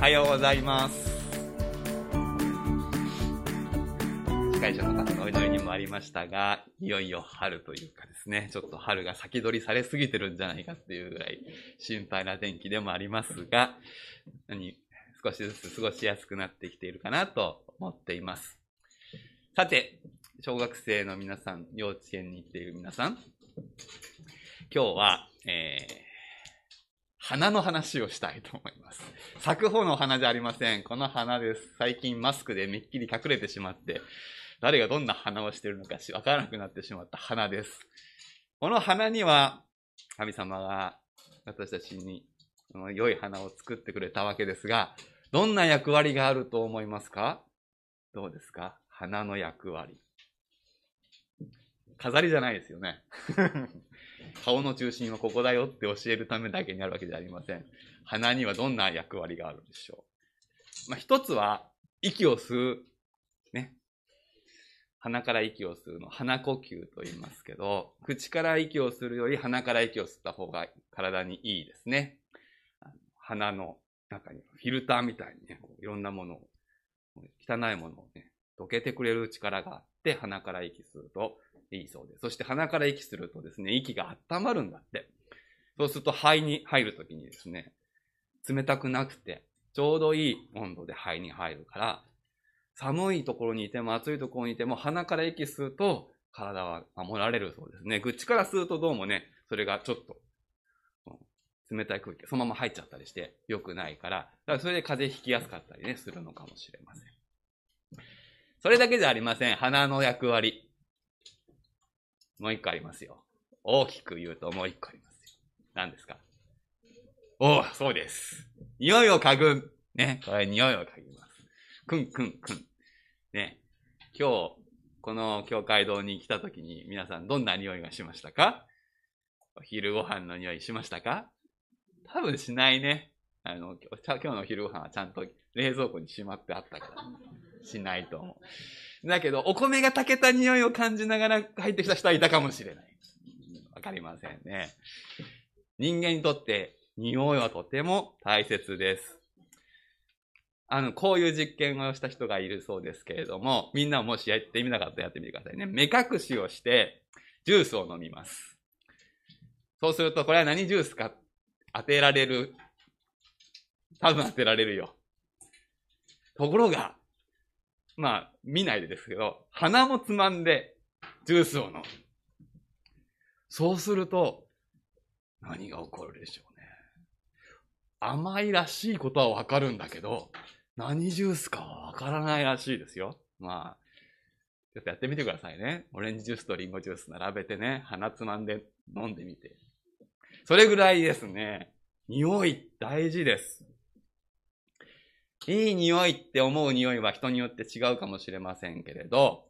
はようございます。司会者の方のお祈りにもありましたが、いよいよ春というかですね、ちょっと春が先取りされすぎてるんじゃないかっていうぐらい心配な天気でもありますが、何少しずつ過ごしやすくなってきているかなと思っています。さて、小学生の皆さん、幼稚園に行っている皆さん、今日は、えー、花の話をしたいと思います。咲く方の花じゃありません。この花です。最近マスクでめっきり隠れてしまって、誰がどんな花をしているのかわからなくなってしまった花です。この花には、神様が私たちに良い花を作ってくれたわけですが、どんな役割があると思いますか？どうですか？花の役割。飾りじゃないですよね。顔の中心はここだよって教えるためだけにあるわけじゃありません。鼻にはどんな役割があるでしょう。まあ、一つは、息を吸う。ね。鼻から息を吸うの、鼻呼吸と言いますけど、口から息をするより鼻から息を吸った方が体にいいですね。鼻の中にフィルターみたいにね、いろんなものを、汚いものをね、溶けてくれる力があって、鼻から息するといいそうです。そして鼻から息するとですね、息が温まるんだって。そうすると肺に入るときにですね、冷たくなくて、ちょうどいい温度で肺に入るから、寒いところにいても暑いところにいても鼻から息吸うと体は守られるそうですね。口から吸うとどうもね、それがちょっと冷たい空気がそのまま入っちゃったりして良くないから、だからそれで風邪ひきやすかったりね、するのかもしれません。それだけじゃありません。鼻の役割。もう一個ありますよ。大きく言うともう一個ありますよ。何ですか？おお、そうです。匂いを嗅ぐ。ね。これ匂いを嗅ぎます。くんくんくん。ね。今日、この教会堂に来た時に皆さんどんな匂いがしましたか？お昼ご飯の匂いしましたか？多分しないね。あの、今日のお昼ご飯はちゃんと冷蔵庫にしまってあったから、しないと思う。だけど、お米が炊けた匂いを感じながら入ってきた人はいたかもしれない。わかりませんね。人間にとって匂いはとても大切です。あの、こういう実験をした人がいるそうですけれども、みんなもしやってみなかったらやってみてくださいね。目隠しをして、ジュースを飲みます。そうすると、これは何？ジュースか当てられる？多分当てられるよ。ところが、まあ、見ないでですけど、鼻もつまんで、ジュースを飲む。そうすると、何が起こるでしょうね。甘いらしいことはわかるんだけど、何ジュースかはわからないらしいですよ。まあ、ちょっとやってみてくださいね。オレンジジュースとリンゴジュース並べてね、鼻つまんで飲んでみて。それぐらいですね。匂い大事です。いい匂いって思う匂いは人によって違うかもしれませんけれど、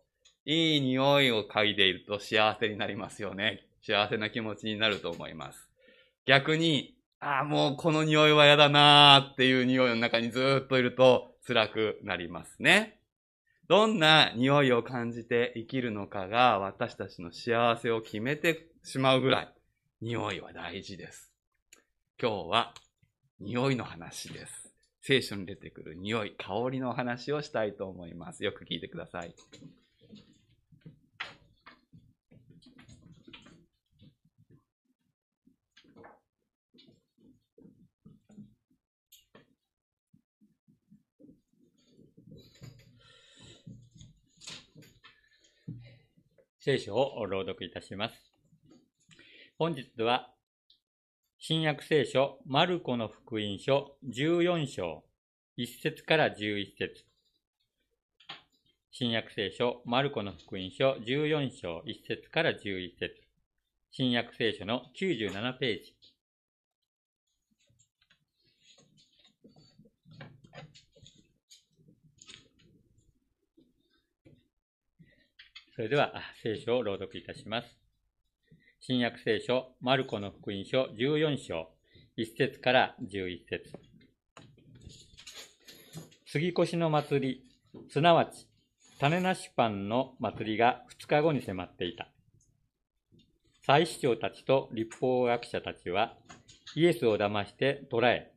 いい匂いを嗅いでいると幸せになりますよね。幸せな気持ちになると思います。逆に、ああ、もうこの匂いは嫌だなーっていう匂いの中にずっといると辛くなりますね。どんな匂いを感じて生きるのかが私たちの幸せを決めてしまうぐらい、匂いは大事です。今日は匂いの話です。聖書に出てくる匂い、香りの話をしたいと思います。よく聞いてください。聖書を朗読いたします。本日は、新約聖書、マルコの福音書14章、1節から11節新約聖書、マルコの福音書14章、1節から11節新約聖書の97ページ。それでは、聖書を朗読いたします。新約聖書、マルコの福音書14章、1節から11節杉越の祭り、すなわち、種なしパンの祭りが2日後に迫っていた。祭司長たちと立法学者たちは、イエスを騙して捕らえ、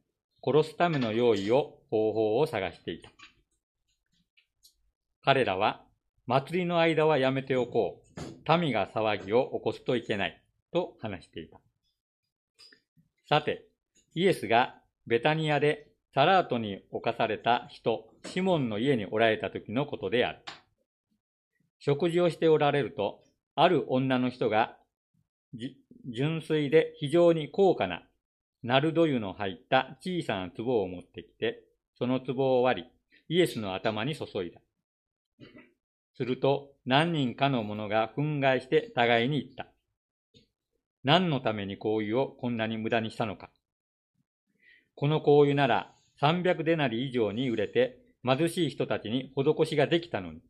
殺すための用意を、方法を探していた。彼らは、祭りの間はやめておこう。民が騒ぎを起こすといけない。と話していた。さて、イエスがベタニアでサラートに侵された人、シモンの家におられた時のことである。食事をしておられると、ある女の人が、純粋で非常に高価なナルド油の入った小さな壺を持ってきて、その壺を割り、イエスの頭に注いだ。すると、何人かの者が憤慨して互いに言った。何のために香油をこんなに無駄にしたのか。この香油なら300デナリ以上に売れて貧しい人たちに施しができたのに。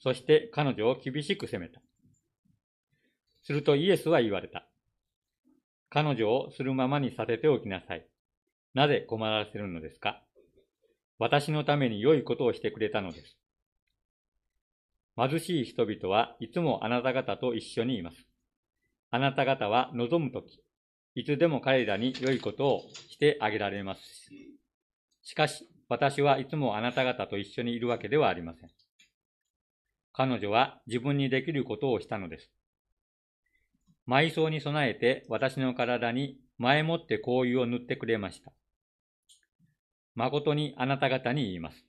そして彼女を厳しく責めた。するとイエスは言われた。彼女をするままにさせておきなさい。なぜ困らせるのですか？私のために良いことをしてくれたのです。貧しい人々はいつもあなた方と一緒にいます。あなた方は望むとき、いつでも彼らに良いことをしてあげられます。しかし、私はいつもあなた方と一緒にいるわけではありません。彼女は自分にできることをしたのです。埋葬に備えて私の体に前もって香油を塗ってくれました。誠にあなた方に言います。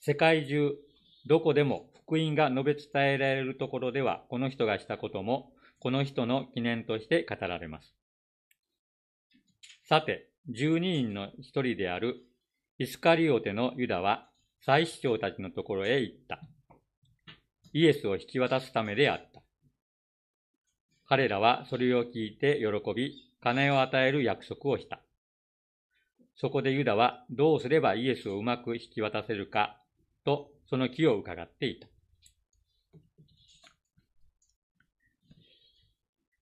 世界中、どこでも福音が述べ伝えられるところでは、この人がしたことも、この人の記念として語られます。さて、十二人の一人であるイスカリオテのユダは、祭司長たちのところへ行った。イエスを引き渡すためであった。彼らはそれを聞いて喜び、金を与える約束をした。そこでユダはどうすればイエスをうまく引き渡せるかとその気を伺っていた。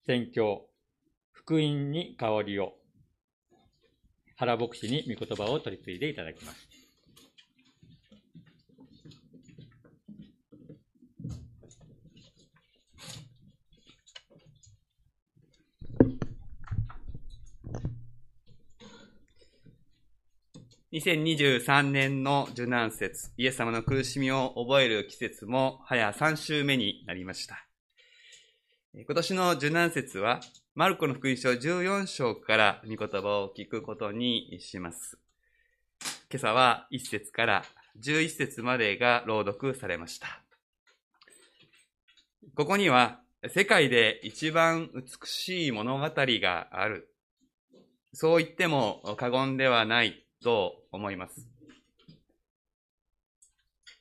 宣教、福音に香りを、原牧師に御言葉を取り継いでいただきます。2023年の受難節、イエス様の苦しみを覚える季節も早3週目になりました。今年の受難節は、マルコの福音書14章から御言葉を聞くことにします。今朝は1節から11節までが朗読されました。ここには、世界で一番美しい物語がある。そう言っても過言ではないと思います。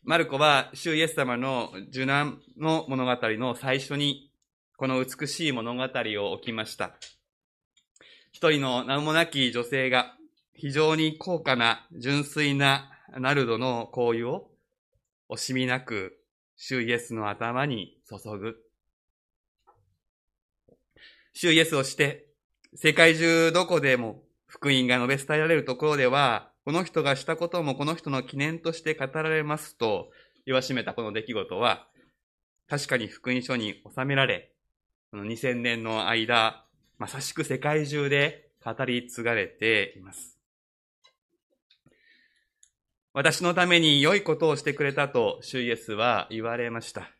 マルコは、主イエス様の受難の物語の最初に、この美しい物語を置きました。一人の名もなき女性が、非常に高価な純粋なナルドの香油を惜しみなく主イエスの頭に注ぐ。主イエスをして、世界中どこでも福音が述べ伝えられるところでは、この人がしたこともこの人の記念として語られますと言わしめたこの出来事は、確かに福音書に収められ、この2000年の間、まさしく世界中で語り継がれています。私のために良いことをしてくれたと、主イエスは言われました。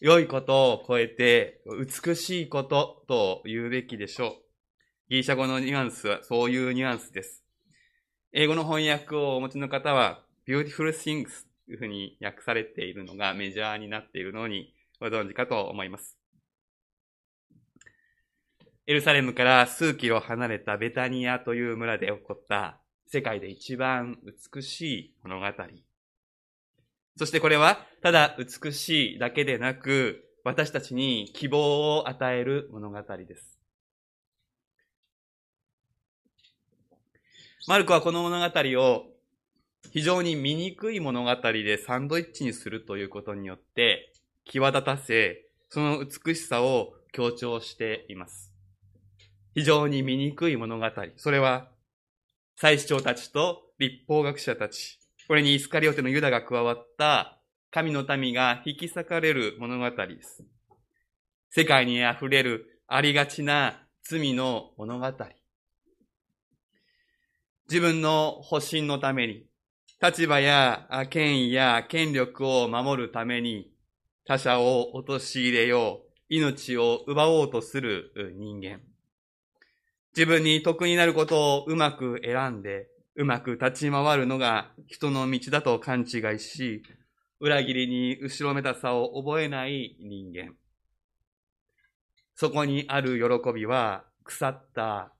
良いことを超えて、美しいことと言うべきでしょう。ギリシャ語のニュアンスはそういうニュアンスです。英語の翻訳をお持ちの方は、beautiful things というふうに訳されているのがメジャーになっているのにご存知かと思います。エルサレムから数キロ離れたベタニアという村で起こった世界で一番美しい物語。そしてこれはただ美しいだけでなく私たちに希望を与える物語です。マルコはこの物語を非常に醜い物語でサンドイッチにするということによって際立たせ、その美しさを強調しています。非常に醜い物語。それは、祭司長たちと立法学者たち、これにイスカリオテのユダが加わった神の民が引き裂かれる物語です。世界に溢れるありがちな罪の物語。自分の保身のために、立場や権威や権力を守るために、他者を陥れよう、命を奪おうとする人間。自分に得になることをうまく選んで、うまく立ち回るのが人の道だと勘違いし、裏切りに後ろめたさを覚えない人間。そこにある喜びは腐った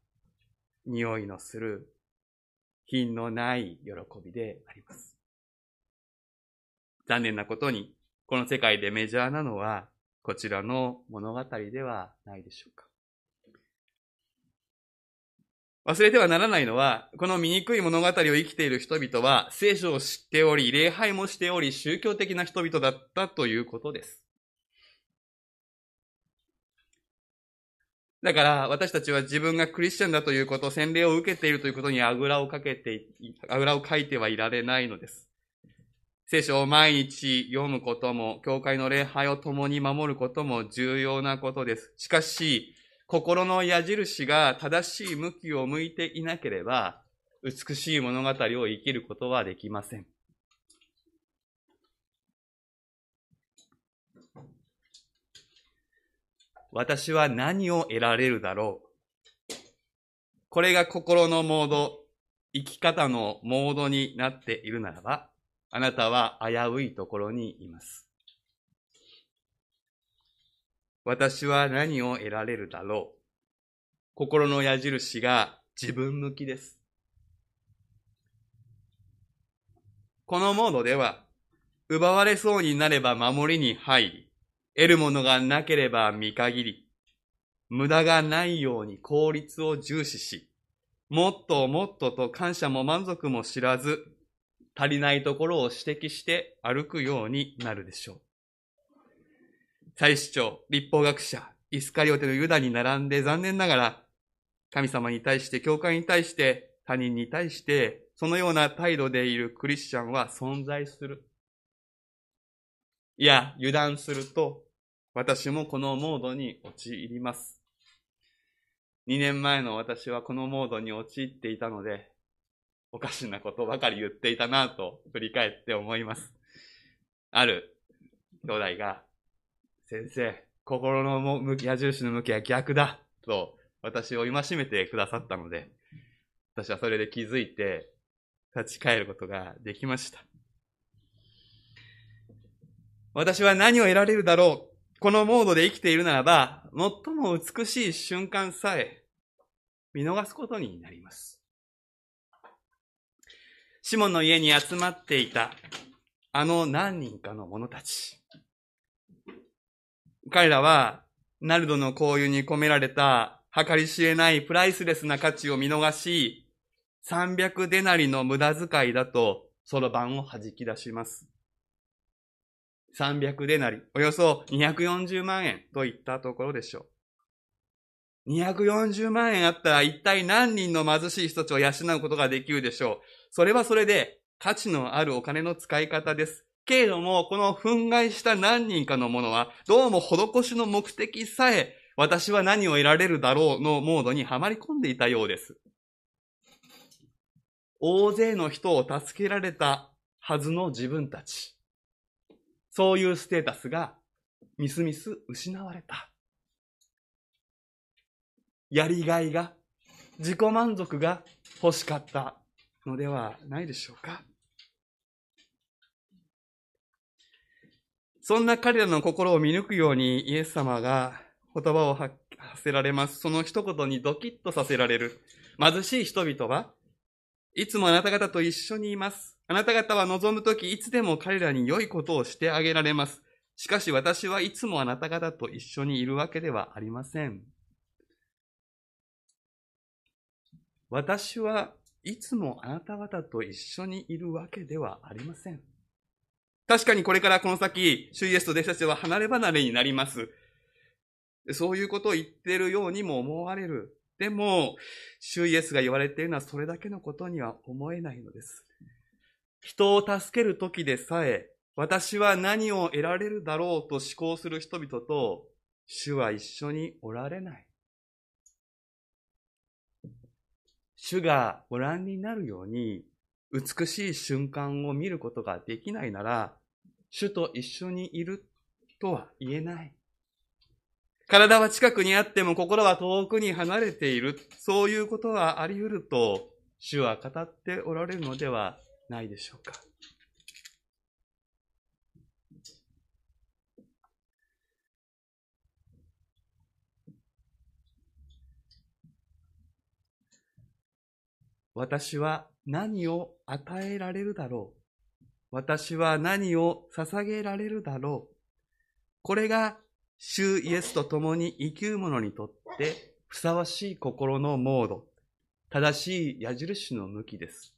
匂いのする品のない喜びであります。残念なことに、この世界でメジャーなのはこちらの物語ではないでしょうか。忘れてはならないのは、この醜い物語を生きている人々は、聖書を知っており、礼拝もしており、宗教的な人々だったということです。だから、私たちは自分がクリスチャンだということ、洗礼を受けているということにあぐらをかけて、あぐらをかいてはいられないのです。聖書を毎日読むことも、教会の礼拝を共に守ることも重要なことです。しかし、心の矢印が正しい向きを向いていなければ、美しい物語を生きることはできません。私は何を得られるだろう。これが心のモード、生き方のモードになっているならば、あなたは危ういところにいます。私は何を得られるだろう。心の矢印が自分向きです。このモードでは、奪われそうになれば守りに入り、得るものがなければ見限り、無駄がないように効率を重視し、もっともっとと感謝も満足も知らず、足りないところを指摘して歩くようになるでしょう。祭司長、立法学者、イスカリオテのユダに並んで残念ながら、神様に対して、教会に対して、他人に対して、そのような態度でいるクリスチャンは存在する。いや、油断すると、私もこのモードに陥ります。2年前の私はこのモードに陥っていたので、おかしなことばかり言っていたなと振り返って思います。ある兄弟が先生、心の向き、矢印の向きは逆だと私を戒めてくださったので、私はそれで気づいて立ち返ることができました。私は何を得られるだろうこのモードで生きているならば、最も美しい瞬間さえ見逃すことになります。シモンの家に集まっていたあの何人かの者たち。彼らは、ナルドの交友に込められた計り知れないプライスレスな価値を見逃し、300デナリの無駄遣いだと、そろばんを弾き出します。300デナリ、およそ240万円といったところでしょう。240万円あったら一体何人の貧しい人たちを養うことができるでしょう。それはそれで価値のあるお金の使い方です。けれども、この憤慨した何人かの者は、どうも施しの目的さえ、私は何を得られるだろうのモードにはまり込んでいたようです。大勢の人を助けられたはずの自分たち。そういうステータスが、みすみす失われた。やりがいが、自己満足が欲しかったのではないでしょうか。そんな彼らの心を見抜くようにイエス様が言葉を発せられます。その一言にドキッとさせられる。貧しい人々はいつもあなた方と一緒にいます。あなた方は望むときいつでも彼らに良いことをしてあげられます。しかし私はいつもあなた方と一緒にいるわけではありません。私はいつもあなた方と一緒にいるわけではありません。確かにこれからこの先、主イエスと弟子たちは離れ離れになります。そういうことを言っているようにも思われる。でも、主イエスが言われているのはそれだけのことには思えないのです。人を助ける時でさえ、私は何を得られるだろうと思考する人々と、主は一緒におられない。主がご覧になるように美しい瞬間を見ることができないなら、主と一緒にいるとは言えない。体は近くにあっても心は遠くに離れている。そういうことはあり得ると、主は語っておられるのではないでしょうか。私は何を与えられるだろう。私は何を捧げられるだろう。これが、主イエスと共に生きる者にとってふさわしい心のモード、正しい矢印の向きです。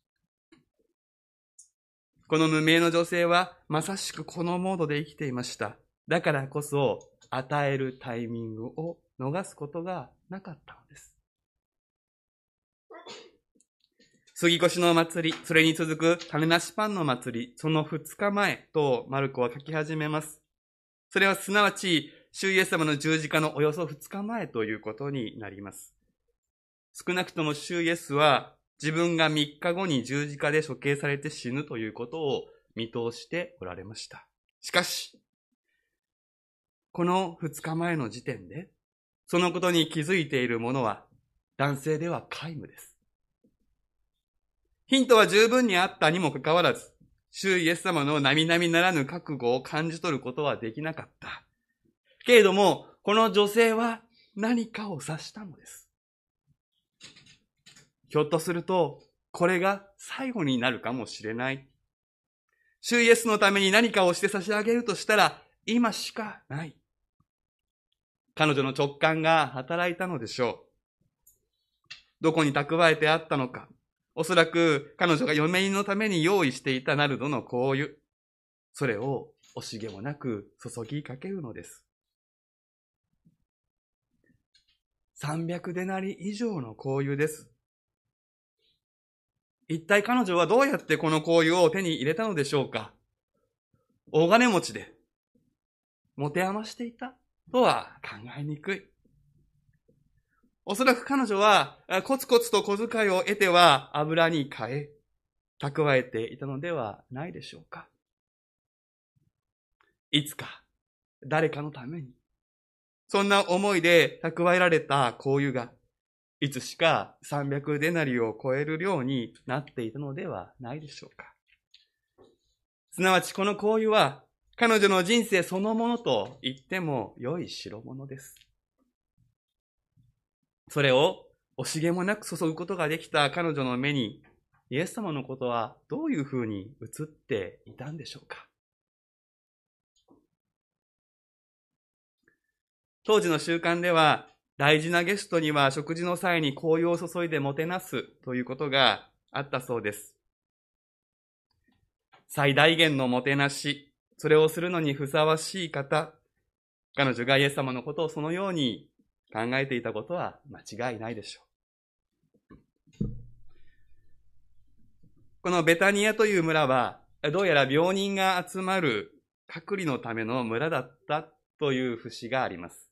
この無名の女性はまさしくこのモードで生きていました。だからこそ与えるタイミングを逃すことがなかったのです。杉越の祭り、それに続く種なしパンの祭り、その二日前とマルコは書き始めます。それはすなわち、主イエス様の十字架のおよそ二日前ということになります。少なくとも主イエスは自分が三日後に十字架で処刑されて死ぬということを見通しておられました。しかし、この二日前の時点で、そのことに気づいている者は男性では皆無です。ヒントは十分にあったにもかかわらず、主イエス様の並々ならぬ覚悟を感じ取ることはできなかった。けれども、この女性は何かを指したのです。ひょっとすると、これが最後になるかもしれない。主イエスのために何かをして差し上げるとしたら、今しかない。彼女の直感が働いたのでしょう。どこに蓄えてあったのか、おそらく彼女が嫁のために用意していたナルドの香油。それを惜しげもなく注ぎかけるのです。300デナリ以上の香油です。一体彼女はどうやってこの香油を手に入れたのでしょうか？大金持ちで、持て余していたとは考えにくい。おそらく彼女は、コツコツと小遣いを得ては油に変え、蓄えていたのではないでしょうか。いつか、誰かのために、そんな思いで蓄えられた香油が、いつしか300デナリを超える量になっていたのではないでしょうか。すなわちこの香油は、彼女の人生そのものと言っても良い代物です。それを惜しげもなく注ぐことができた彼女の目に、イエス様のことはどういうふうに映っていたんでしょうか当時の習慣では、大事なゲストには食事の際に紅葉を注いでもてなすということがあったそうです。最大限のもてなし、それをするのにふさわしい方、彼女がイエス様のことをそのように考えていたことは間違いないでしょう。このベタニアという村は、どうやら病人が集まる隔離のための村だったという節があります。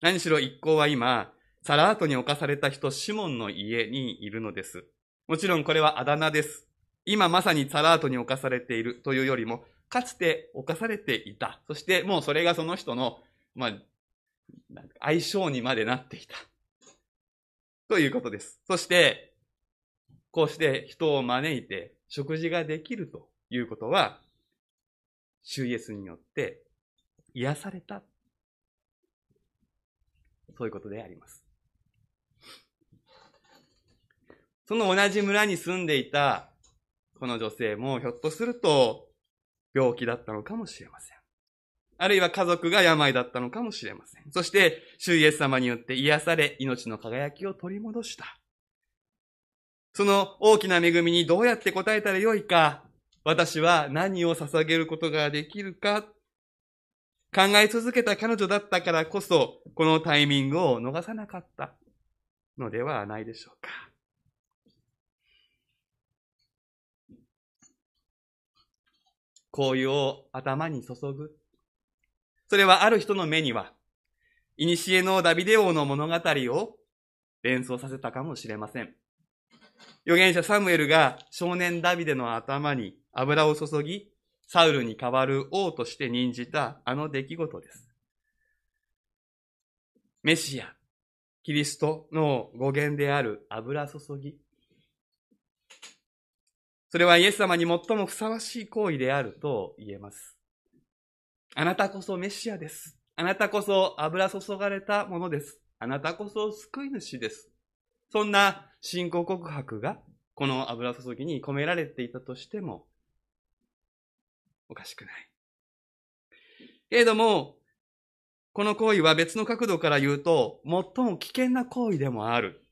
何しろ一行は今、サラートに侵された人、シモンの家にいるのです。もちろんこれはあだ名です。今まさにサラートに侵されているというよりも、かつて侵されていた。そしてもうそれがその人の、まあ、相性にまでなっていた。ということです。そして、こうして人を招いて食事ができるということは、主イエスによって癒された。そういうことであります。その同じ村に住んでいたこの女性もひょっとすると病気だったのかもしれません。あるいは家族が病だったのかもしれません。そして、主イエス様によって癒され、命の輝きを取り戻した。その大きな恵みにどうやって答えたらよいか、私は何を捧げることができるか、考え続けた彼女だったからこそ、このタイミングを逃さなかったのではないでしょうか。紅葉を頭に注ぐ。それはある人の目には、古のダビデ王の物語を連想させたかもしれません。預言者サムエルが少年ダビデの頭に油を注ぎ、サウルに代わる王として任じたあの出来事です。メシア、キリストの語源である油注ぎ。それはイエス様に最もふさわしい行為であると言えます。あなたこそメシアです。あなたこそ油注がれたものです。あなたこそ救い主です。そんな信仰告白がこの油注ぎに込められていたとしてもおかしくない。けれども、この行為は別の角度から言うと、最も危険な行為でもある。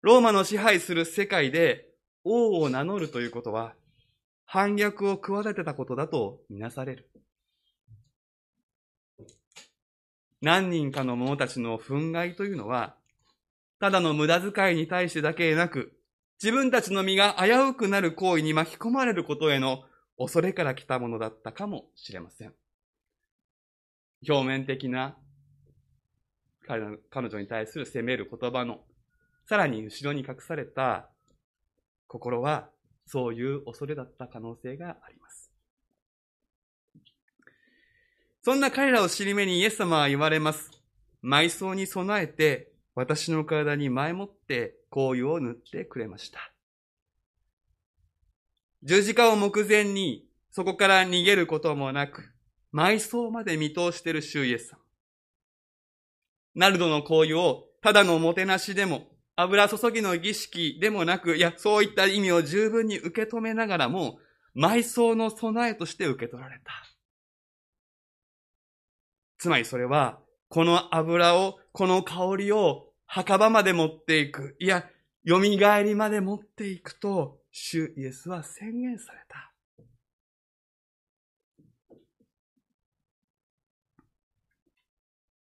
ローマの支配する世界で王を名乗るということは、反逆を企てたことだとみなされる。何人かの者たちの憤慨というのは、ただの無駄遣いに対してだけでなく、自分たちの身が危うくなる行為に巻き込まれることへの恐れから来たものだったかもしれません。表面的な彼女に対する責める言葉の、さらに後ろに隠された心は、そういう恐れだった可能性があります。そんな彼らを尻目にイエス様は言われます。埋葬に備えて、私の体に前もって香油を塗ってくれました。十字架を目前に、そこから逃げることもなく、埋葬まで見通している主イエス様。ナルドの香油をただのもてなしでも、油注ぎの儀式でもなく、いや、そういった意味を十分に受け止めながらも、埋葬の備えとして受け取られた。つまりそれは、この油を、この香りを墓場まで持っていく。いや、蘇りまで持っていくと、主イエスは宣言された。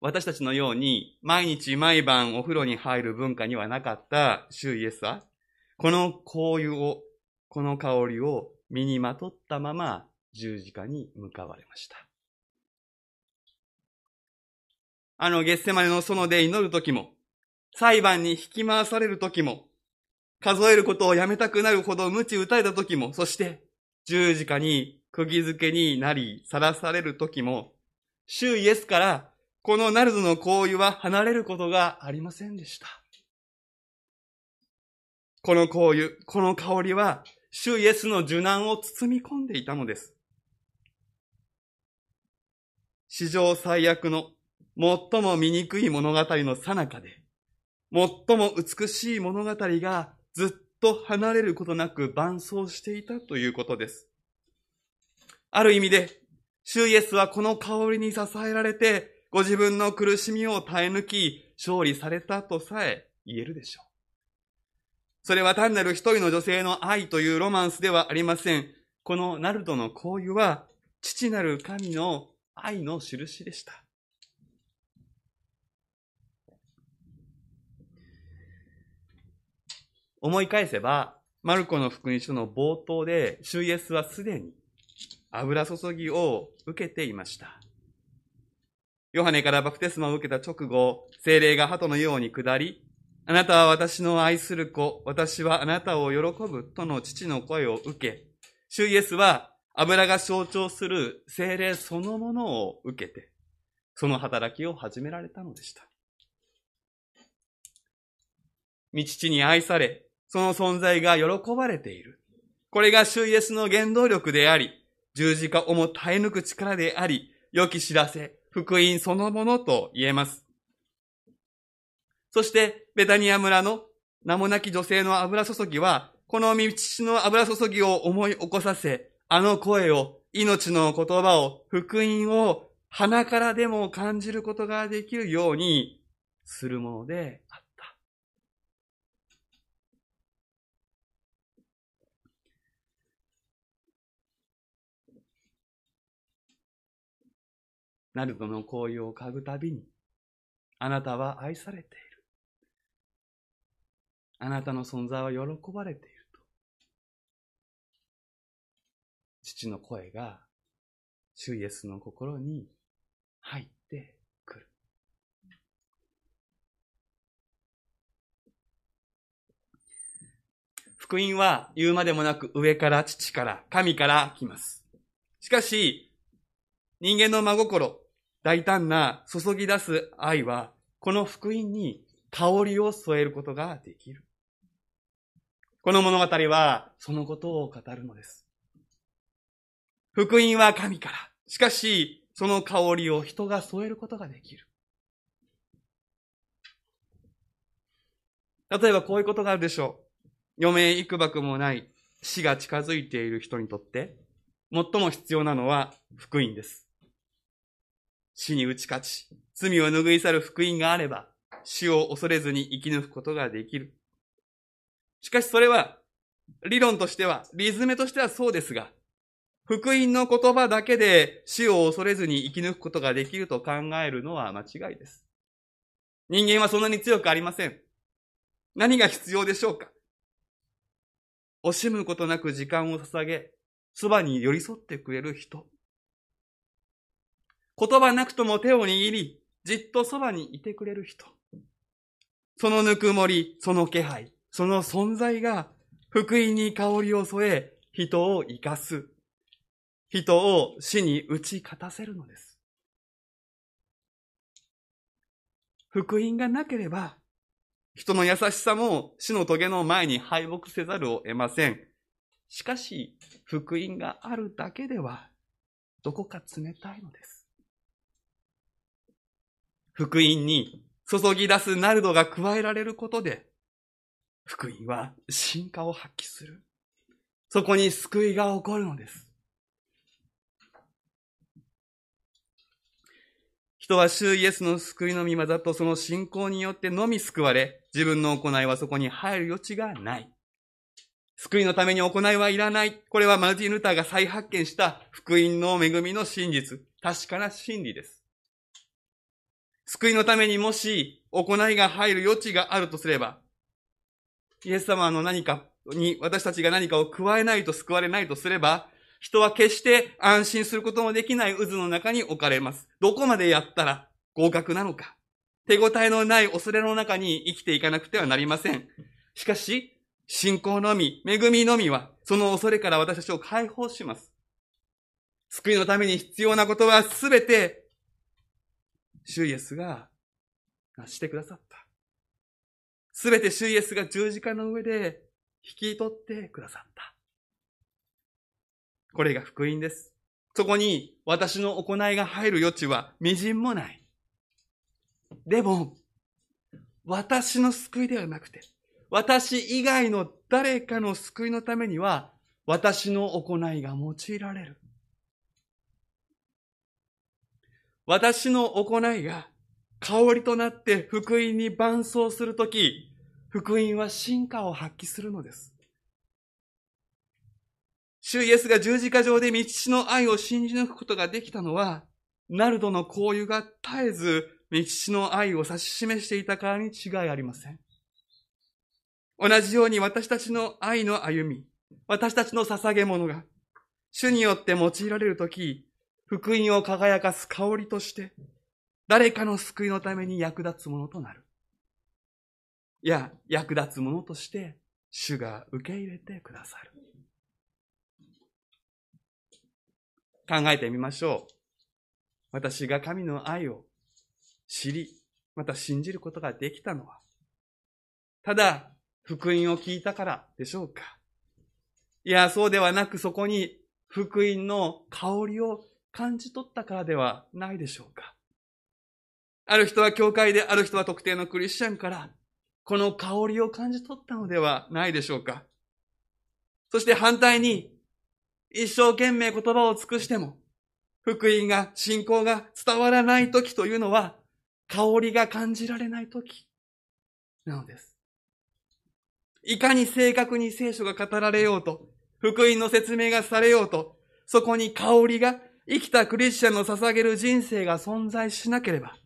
私たちのように毎日毎晩お風呂に入る文化にはなかった主イエスは、この香油を、この香りを身にまとったまま十字架に向かわれました。あの、ゲッセマネの園で祈るときも、裁判に引き回されるときも、数えることをやめたくなるほど鞭打たれたときも、そして十字架に釘付けになり、さらされるときも、主イエスからこのナルドの香油は離れることがありませんでした。この香油、この香りは、主イエスの受難を包み込んでいたのです。史上最悪の、最も醜い物語の最中で、最も美しい物語がずっと離れることなく伴走していたということです。ある意味で、主イエスはこの香りに支えられて、ご自分の苦しみを耐え抜き、勝利されたとさえ言えるでしょう。それは単なる一人の女性の愛というロマンスではありません。このナルドの香油は、父なる神の愛の印でした。思い返せば、マルコの福音書の冒頭で、主イエスはすでに油注ぎを受けていました。ヨハネからバプテスマを受けた直後、精霊が鳩のように下り、あなたは私の愛する子、私はあなたを喜ぶとの父の声を受け、主イエスは油が象徴する精霊そのものを受けて、その働きを始められたのでした。御父に愛され、その存在が喜ばれている。これが主イエスの原動力であり、十字架をも耐え抜く力であり、良き知らせ、福音そのものと言えます。そして、ベタニア村の名もなき女性の油注ぎは、この道の油注ぎを思い起こさせ、あの声を、命の言葉を、福音を鼻からでも感じることができるようにするものでナルドの香油を嗅ぐたびに、あなたは愛されている。あなたの存在は喜ばれている。父の声が、主イエスの心に入ってくる。福音は言うまでもなく上から父から神から来ます。しかし、人間の真心、大胆な注ぎ出す愛は、この福音に香りを添えることができる。この物語はそのことを語るのです。福音は神から。しかし、その香りを人が添えることができる。例えばこういうことがあるでしょう。余命幾ばくもない死が近づいている人にとって、最も必要なのは福音です。死に打ち勝ち、罪を拭い去る福音があれば、死を恐れずに生き抜くことができる。しかしそれは、理論としては、リズムとしてはそうですが、福音の言葉だけで死を恐れずに生き抜くことができると考えるのは間違いです。人間はそんなに強くありません。何が必要でしょうか？惜しむことなく時間を捧げ、そばに寄り添ってくれる人。言葉なくとも手を握り、じっとそばにいてくれる人。そのぬくもり、その気配、その存在が、福音に香りを添え、人を生かす。人を死に打ち勝たせるのです。福音がなければ、人の優しさも死の棘の前に敗北せざるを得ません。しかし、福音があるだけでは、どこか冷たいのです。福音に注ぎ出すナルドが加えられることで、福音は進化を発揮する。そこに救いが起こるのです。人は主イエスの救いの御業とその信仰によってのみ救われ、自分の行いはそこに入る余地がない。救いのために行いはいらない。これはマルティン・ルターが再発見した福音の恵みの真実、確かな真理です。救いのためにもし行いが入る余地があるとすれば、イエス様の何かに私たちが何かを加えないと救われないとすれば、人は決して安心することのできない渦の中に置かれます。どこまでやったら合格なのか。手応えのない恐れの中に生きていかなくてはなりません。しかし、信仰のみ、恵みのみは、その恐れから私たちを解放します。救いのために必要なことはすべて、主イエスがしてくださった。すべて主イエスが十字架の上で引き取ってくださった。これが福音です。そこに私の行いが入る余地は微塵もない。でも、私の救いではなくて、私以外の誰かの救いのためには、私の行いが用いられる。私の行いが香りとなって福音に伴走するとき、福音は進化を発揮するのです。主イエスが十字架上で道の愛を信じ抜くことができたのは、ナルドの香油が絶えず道の愛を指し示していたからに違いありません。同じように私たちの愛の歩み、私たちの捧げ物が、主によって用いられるとき、福音を輝かす香りとして、誰かの救いのために役立つものとなる。いや、役立つものとして、主が受け入れてくださる。考えてみましょう。私が神の愛を知り、また信じることができたのは、ただ、福音を聞いたからでしょうかいや、そうではなくそこに福音の香りを感じ取ったからではないでしょうかある人は教会で、ある人は特定のクリスチャンから、この香りを感じ取ったのではないでしょうかそして反対に、一生懸命言葉を尽くしても、福音が、信仰が伝わらない時というのは、香りが感じられない時なのです。いかに正確に聖書が語られようと、福音の説明がされようと、そこに香りが生きたクリスチャンの捧げる人生が存在しなければ、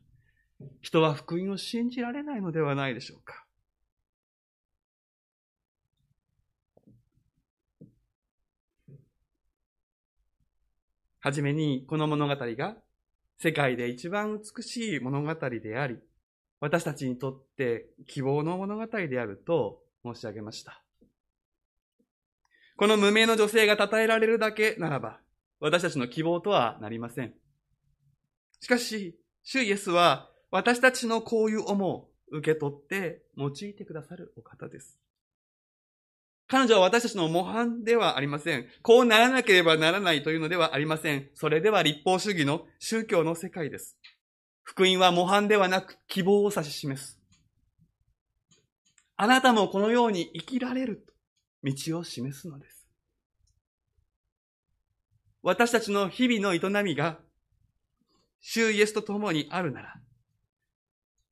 人は福音を信じられないのではないでしょうか。はじめに、この物語が世界で一番美しい物語であり、私たちにとって希望の物語であると申し上げました。この無名の女性が称えられるだけならば、私たちの希望とはなりません。しかし、主イエスは私たちのこういう思を受け取って用いてくださるお方です。彼女は私たちの模範ではありません。こうならなければならないというのではありません。それでは立法主義の宗教の世界です。福音は模範ではなく希望を指し示す。あなたもこのように生きられると道を示すのです。私たちの日々の営みが、主イエスと共にあるなら、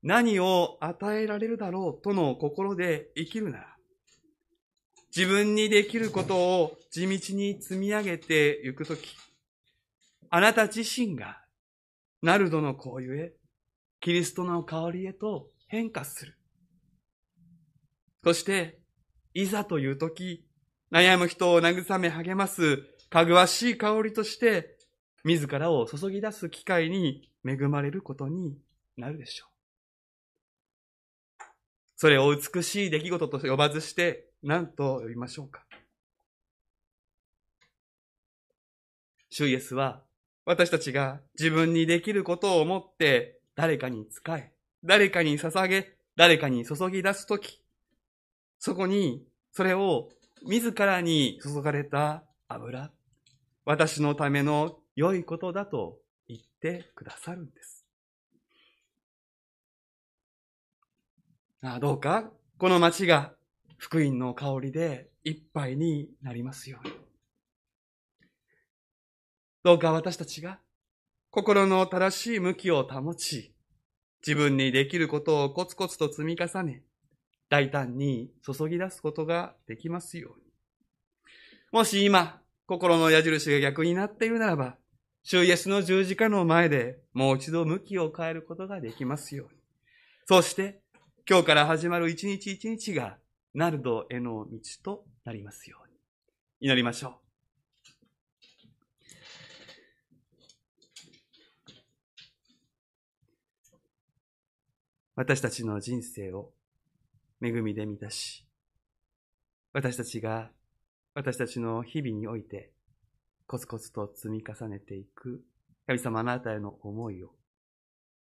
何を与えられるだろうとの心で生きるなら、自分にできることを地道に積み上げていくとき、あなた自身が、ナルドの香油へ、キリストの香りへと変化する。そして、いざというとき、悩む人を慰め励ます、かぐわしい香りとして、自らを注ぎ出す機会に恵まれることになるでしょう。それを美しい出来事と呼ばずして、何と呼びましょうか。主イエスは、私たちが自分にできることを思って誰かに仕え、誰かに捧げ、誰かに注ぎ出すとき、そこに、それを自らに注がれた油、私のための良いことだと言ってくださるんです。ああどうか、この町が福音の香りでいっぱいになりますように。どうか私たちが心の正しい向きを保ち、自分にできることをコツコツと積み重ね、大胆に注ぎ出すことができますように。もし今、心の矢印が逆になっているならば、主イエスの十字架の前でもう一度向きを変えることができますように。そして、今日から始まる一日一日がナルドへの道となりますように。祈りましょう。私たちの人生を恵みで満たし、私たちが私たちの日々においてコツコツと積み重ねていく神様あなたへの思いを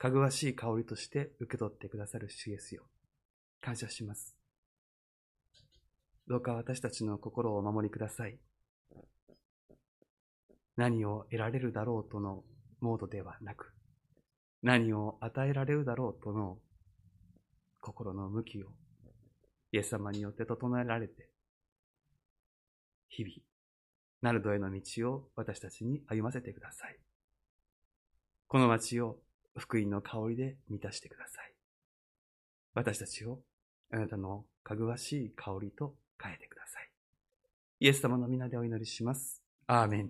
かぐわしい香りとして受け取ってくださる主イエスよ。感謝します。どうか私たちの心をお守りください。何を得られるだろうとのモードではなく、何を与えられるだろうとの心の向きをイエス様によって整えられて、日々、ナルドへの道を私たちに歩ませてください。この街を福音の香りで満たしてください。私たちをあなたのかぐわしい香りと変えてください。イエス様の皆でお祈りします。アーメン。